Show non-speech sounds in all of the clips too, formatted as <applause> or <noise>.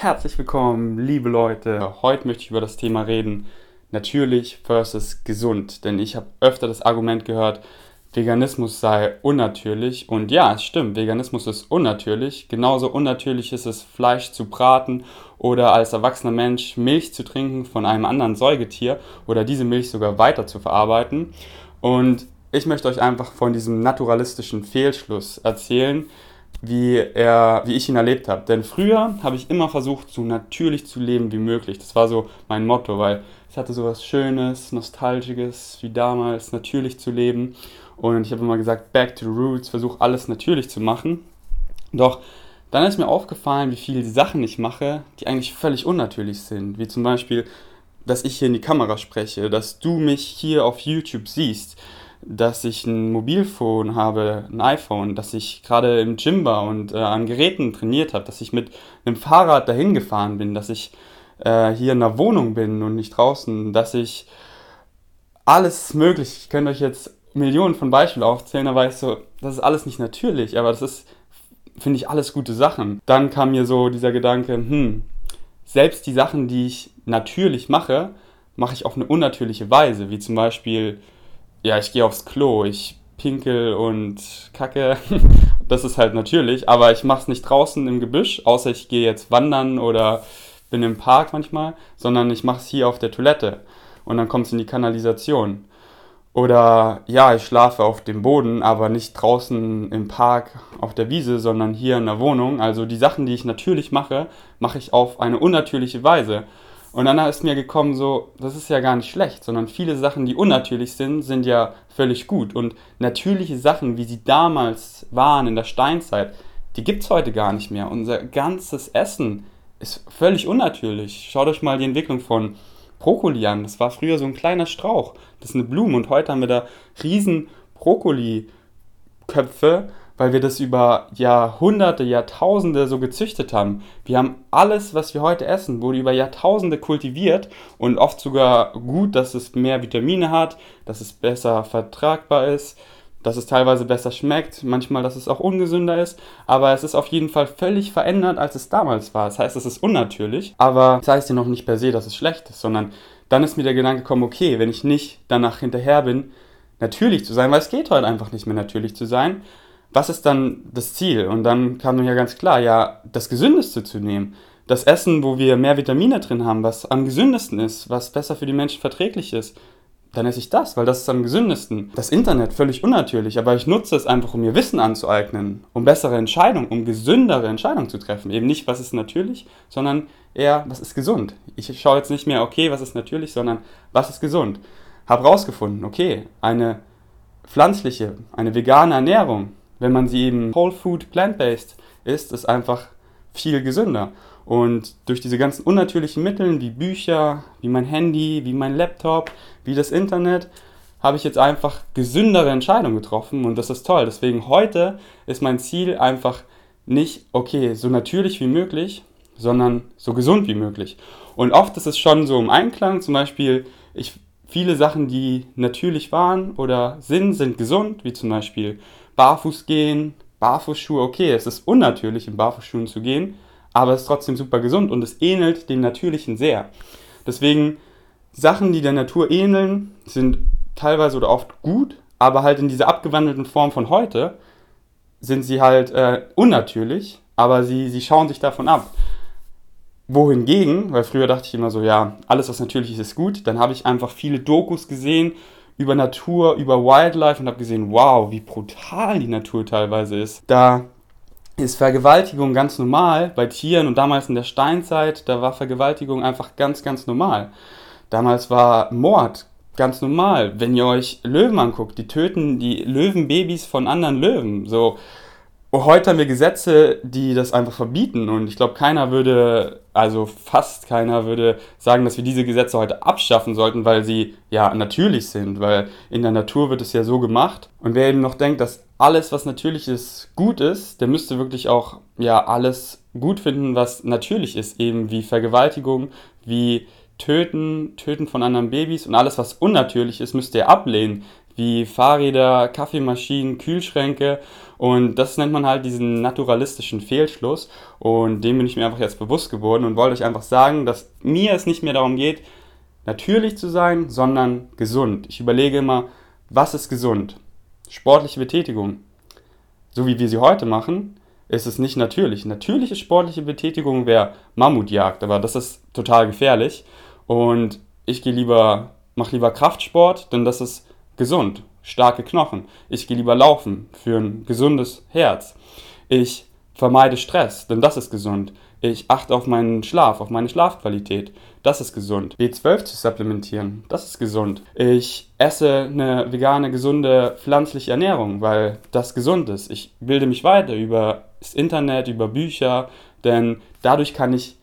Herzlich willkommen, liebe Leute. Heute möchte ich über das Thema reden, natürlich versus gesund. Denn ich habe öfter das Argument gehört, Veganismus sei unnatürlich. Und ja, es stimmt, Veganismus ist unnatürlich. Genauso unnatürlich ist es, Fleisch zu braten oder als erwachsener Mensch Milch zu trinken von einem anderen Säugetier oder diese Milch sogar weiter zu verarbeiten. Und ich möchte euch einfach von diesem naturalistischen Fehlschluss erzählen, wie, er, wie ich ihn erlebt habe. Denn früher habe ich immer versucht, so natürlich zu leben wie möglich. Das war so mein Motto, weil es hatte so was Schönes, Nostalgisches, wie damals, natürlich zu leben. Und ich habe immer gesagt, back to the roots, versuche alles natürlich zu machen. Doch dann ist mir aufgefallen, wie viele Sachen ich mache, die eigentlich völlig unnatürlich sind. Wie zum Beispiel, dass ich hier in die Kamera spreche, dass du mich hier auf YouTube siehst dass ich ein Mobilfon habe, ein iPhone, dass ich gerade im Gym war und äh, an Geräten trainiert habe, dass ich mit einem Fahrrad dahin gefahren bin, dass ich äh, hier in der Wohnung bin und nicht draußen, dass ich alles möglich, ich könnte euch jetzt Millionen von Beispielen aufzählen, aber ich so, das ist alles nicht natürlich, aber das ist, finde ich, alles gute Sachen. Dann kam mir so dieser Gedanke, hm, selbst die Sachen, die ich natürlich mache, mache ich auf eine unnatürliche Weise, wie zum Beispiel ja, ich gehe aufs Klo, ich pinkel und kacke. <laughs> das ist halt natürlich, aber ich mache es nicht draußen im Gebüsch, außer ich gehe jetzt wandern oder bin im Park manchmal, sondern ich mache es hier auf der Toilette und dann kommt es in die Kanalisation. Oder ja, ich schlafe auf dem Boden, aber nicht draußen im Park auf der Wiese, sondern hier in der Wohnung. Also die Sachen, die ich natürlich mache, mache ich auf eine unnatürliche Weise. Und dann ist mir gekommen, so, das ist ja gar nicht schlecht, sondern viele Sachen, die unnatürlich sind, sind ja völlig gut. Und natürliche Sachen, wie sie damals waren in der Steinzeit, die gibt es heute gar nicht mehr. Unser ganzes Essen ist völlig unnatürlich. Schaut euch mal die Entwicklung von Brokkoli an. Das war früher so ein kleiner Strauch. Das ist eine Blume und heute haben wir da riesen Brokkoli-Köpfe weil wir das über Jahrhunderte, Jahrtausende so gezüchtet haben. Wir haben alles, was wir heute essen, wurde über Jahrtausende kultiviert und oft sogar gut, dass es mehr Vitamine hat, dass es besser vertragbar ist, dass es teilweise besser schmeckt, manchmal, dass es auch ungesünder ist, aber es ist auf jeden Fall völlig verändert, als es damals war. Das heißt, es ist unnatürlich, aber das heißt ja noch nicht per se, dass es schlecht ist, sondern dann ist mir der Gedanke gekommen, okay, wenn ich nicht danach hinterher bin, natürlich zu sein, weil es geht heute einfach nicht mehr natürlich zu sein, was ist dann das Ziel? Und dann kam mir ja ganz klar, ja, das Gesündeste zu nehmen. Das Essen, wo wir mehr Vitamine drin haben, was am gesündesten ist, was besser für die Menschen verträglich ist, dann esse ich das, weil das ist am gesündesten. Das Internet völlig unnatürlich, aber ich nutze es einfach, um mir Wissen anzueignen, um bessere Entscheidungen, um gesündere Entscheidungen zu treffen. Eben nicht, was ist natürlich, sondern eher, was ist gesund. Ich schaue jetzt nicht mehr, okay, was ist natürlich, sondern was ist gesund. Hab rausgefunden, okay, eine pflanzliche, eine vegane Ernährung wenn man sie eben Whole Food Plant-Based isst, ist einfach viel gesünder. Und durch diese ganzen unnatürlichen Mittel wie Bücher, wie mein Handy, wie mein Laptop, wie das Internet, habe ich jetzt einfach gesündere Entscheidungen getroffen und das ist toll. Deswegen heute ist mein Ziel einfach nicht, okay, so natürlich wie möglich, sondern so gesund wie möglich. Und oft ist es schon so im Einklang, zum Beispiel, ich, viele Sachen, die natürlich waren oder sind, sind gesund, wie zum Beispiel barfuß gehen, Barfußschuhe, okay, es ist unnatürlich, in Barfußschuhen zu gehen, aber es ist trotzdem super gesund und es ähnelt dem Natürlichen sehr. Deswegen, Sachen, die der Natur ähneln, sind teilweise oder oft gut, aber halt in dieser abgewandelten Form von heute sind sie halt äh, unnatürlich, aber sie, sie schauen sich davon ab. Wohingegen, weil früher dachte ich immer so, ja, alles was natürlich ist, ist gut, dann habe ich einfach viele Dokus gesehen über Natur, über Wildlife und habe gesehen, wow, wie brutal die Natur teilweise ist. Da ist Vergewaltigung ganz normal bei Tieren und damals in der Steinzeit, da war Vergewaltigung einfach ganz, ganz normal. Damals war Mord ganz normal. Wenn ihr euch Löwen anguckt, die töten die Löwenbabys von anderen Löwen. So, heute haben wir Gesetze, die das einfach verbieten. Und ich glaube, keiner würde, also fast keiner würde sagen, dass wir diese Gesetze heute abschaffen sollten, weil sie ja natürlich sind, weil in der Natur wird es ja so gemacht. Und wer eben noch denkt, dass alles, was natürlich ist, gut ist, der müsste wirklich auch ja alles gut finden, was natürlich ist, eben wie Vergewaltigung, wie Töten, Töten von anderen Babys und alles, was unnatürlich ist, müsste er ablehnen, wie Fahrräder, Kaffeemaschinen, Kühlschränke. Und das nennt man halt diesen naturalistischen Fehlschluss. Und dem bin ich mir einfach jetzt bewusst geworden und wollte euch einfach sagen, dass mir es nicht mehr darum geht, natürlich zu sein, sondern gesund. Ich überlege immer, was ist gesund? Sportliche Betätigung. So wie wir sie heute machen, ist es nicht natürlich. Natürliche sportliche Betätigung wäre Mammutjagd, aber das ist total gefährlich. Und ich gehe lieber, mache lieber Kraftsport, denn das ist gesund, starke Knochen. Ich gehe lieber laufen für ein gesundes Herz. Ich vermeide Stress, denn das ist gesund. Ich achte auf meinen Schlaf, auf meine Schlafqualität. Das ist gesund. B12 zu supplementieren, das ist gesund. Ich esse eine vegane, gesunde, pflanzliche Ernährung, weil das gesund ist. Ich bilde mich weiter über das Internet, über Bücher, denn dadurch kann ich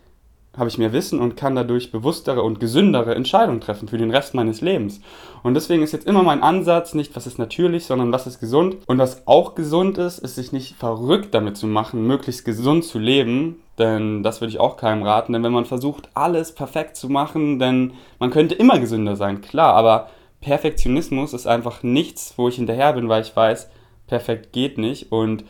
habe ich mehr Wissen und kann dadurch bewusstere und gesündere Entscheidungen treffen für den Rest meines Lebens. Und deswegen ist jetzt immer mein Ansatz nicht, was ist natürlich, sondern was ist gesund. Und was auch gesund ist, ist sich nicht verrückt damit zu machen, möglichst gesund zu leben. Denn das würde ich auch keinem raten. Denn wenn man versucht, alles perfekt zu machen, dann man könnte immer gesünder sein, klar. Aber Perfektionismus ist einfach nichts, wo ich hinterher bin, weil ich weiß, perfekt geht nicht. Und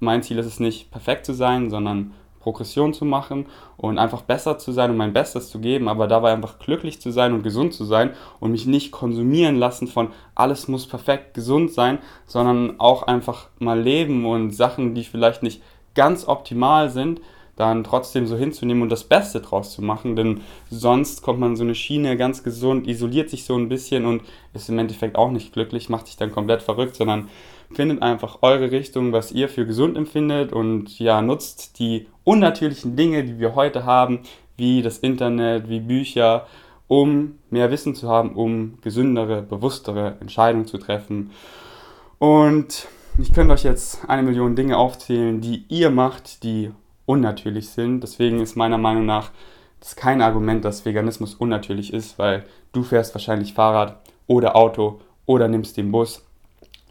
mein Ziel ist es nicht, perfekt zu sein, sondern Progression zu machen und einfach besser zu sein und mein Bestes zu geben, aber dabei einfach glücklich zu sein und gesund zu sein und mich nicht konsumieren lassen von alles muss perfekt gesund sein, sondern auch einfach mal leben und Sachen, die vielleicht nicht ganz optimal sind, dann trotzdem so hinzunehmen und das Beste draus zu machen, denn sonst kommt man so eine Schiene ganz gesund, isoliert sich so ein bisschen und ist im Endeffekt auch nicht glücklich, macht sich dann komplett verrückt, sondern findet einfach eure Richtung, was ihr für gesund empfindet und ja, nutzt die unnatürlichen Dinge, die wir heute haben, wie das Internet, wie Bücher, um mehr Wissen zu haben, um gesündere, bewusstere Entscheidungen zu treffen. Und ich könnte euch jetzt eine Million Dinge aufzählen, die ihr macht, die unnatürlich sind. Deswegen ist meiner Meinung nach das kein Argument, dass Veganismus unnatürlich ist, weil du fährst wahrscheinlich Fahrrad oder Auto oder nimmst den Bus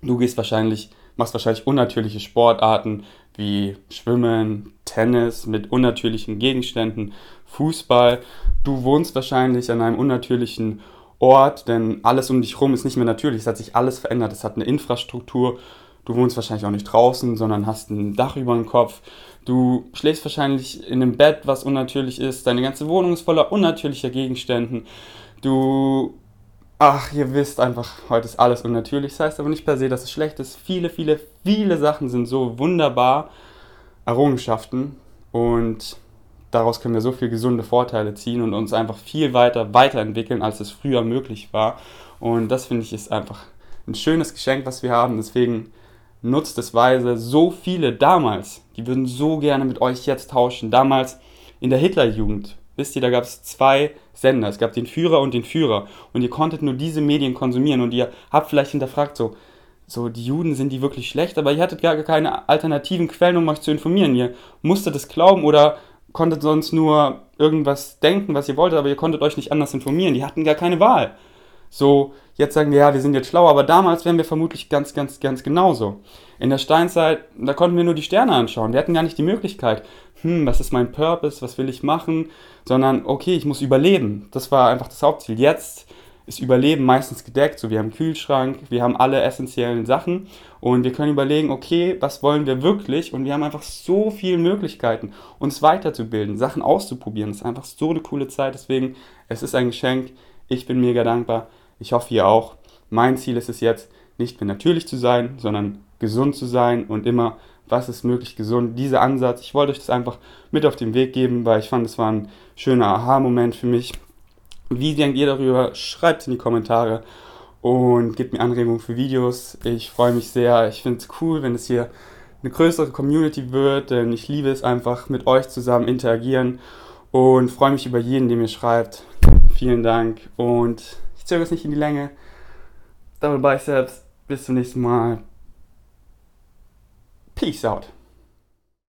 Du gehst wahrscheinlich, machst wahrscheinlich unnatürliche Sportarten wie Schwimmen, Tennis mit unnatürlichen Gegenständen, Fußball. Du wohnst wahrscheinlich an einem unnatürlichen Ort, denn alles um dich herum ist nicht mehr natürlich. Es hat sich alles verändert. Es hat eine Infrastruktur. Du wohnst wahrscheinlich auch nicht draußen, sondern hast ein Dach über dem Kopf. Du schläfst wahrscheinlich in einem Bett, was unnatürlich ist. Deine ganze Wohnung ist voller unnatürlicher Gegenständen. Du ach, ihr wisst einfach, heute ist alles unnatürlich. Das heißt aber nicht per se, dass es schlecht ist. Viele, viele, viele Sachen sind so wunderbar Errungenschaften und daraus können wir so viele gesunde Vorteile ziehen und uns einfach viel weiter weiterentwickeln, als es früher möglich war. Und das finde ich ist einfach ein schönes Geschenk, was wir haben. Deswegen nutzt es weise. So viele damals, die würden so gerne mit euch jetzt tauschen. Damals in der Hitlerjugend wisst ihr, da gab es zwei Sender. Es gab den Führer und den Führer. Und ihr konntet nur diese Medien konsumieren. Und ihr habt vielleicht hinterfragt, so, so, die Juden sind die wirklich schlecht, aber ihr hattet gar keine alternativen Quellen, um euch zu informieren. Ihr musstet es glauben oder konntet sonst nur irgendwas denken, was ihr wolltet, aber ihr konntet euch nicht anders informieren. Die hatten gar keine Wahl. So, jetzt sagen wir, ja, wir sind jetzt schlauer, aber damals wären wir vermutlich ganz, ganz, ganz genauso. In der Steinzeit, da konnten wir nur die Sterne anschauen. Wir hatten gar nicht die Möglichkeit, hm, was ist mein Purpose, was will ich machen, sondern okay, ich muss überleben. Das war einfach das Hauptziel. Jetzt ist Überleben meistens gedeckt, so wir haben einen Kühlschrank, wir haben alle essentiellen Sachen und wir können überlegen, okay, was wollen wir wirklich und wir haben einfach so viele Möglichkeiten, uns weiterzubilden, Sachen auszuprobieren. Das ist einfach so eine coole Zeit, deswegen, es ist ein Geschenk. Ich bin mega dankbar. Ich hoffe, ihr auch. Mein Ziel ist es jetzt, nicht mehr natürlich zu sein, sondern gesund zu sein und immer was ist möglich gesund. Dieser Ansatz, ich wollte euch das einfach mit auf den Weg geben, weil ich fand, es war ein schöner Aha-Moment für mich. Wie denkt ihr darüber? Schreibt es in die Kommentare und gebt mir Anregungen für Videos. Ich freue mich sehr. Ich finde es cool, wenn es hier eine größere Community wird, denn ich liebe es einfach mit euch zusammen interagieren und freue mich über jeden, der mir schreibt. Vielen Dank und zögere es nicht in die Länge. Double Biceps. Bis zum nächsten Mal. Peace out.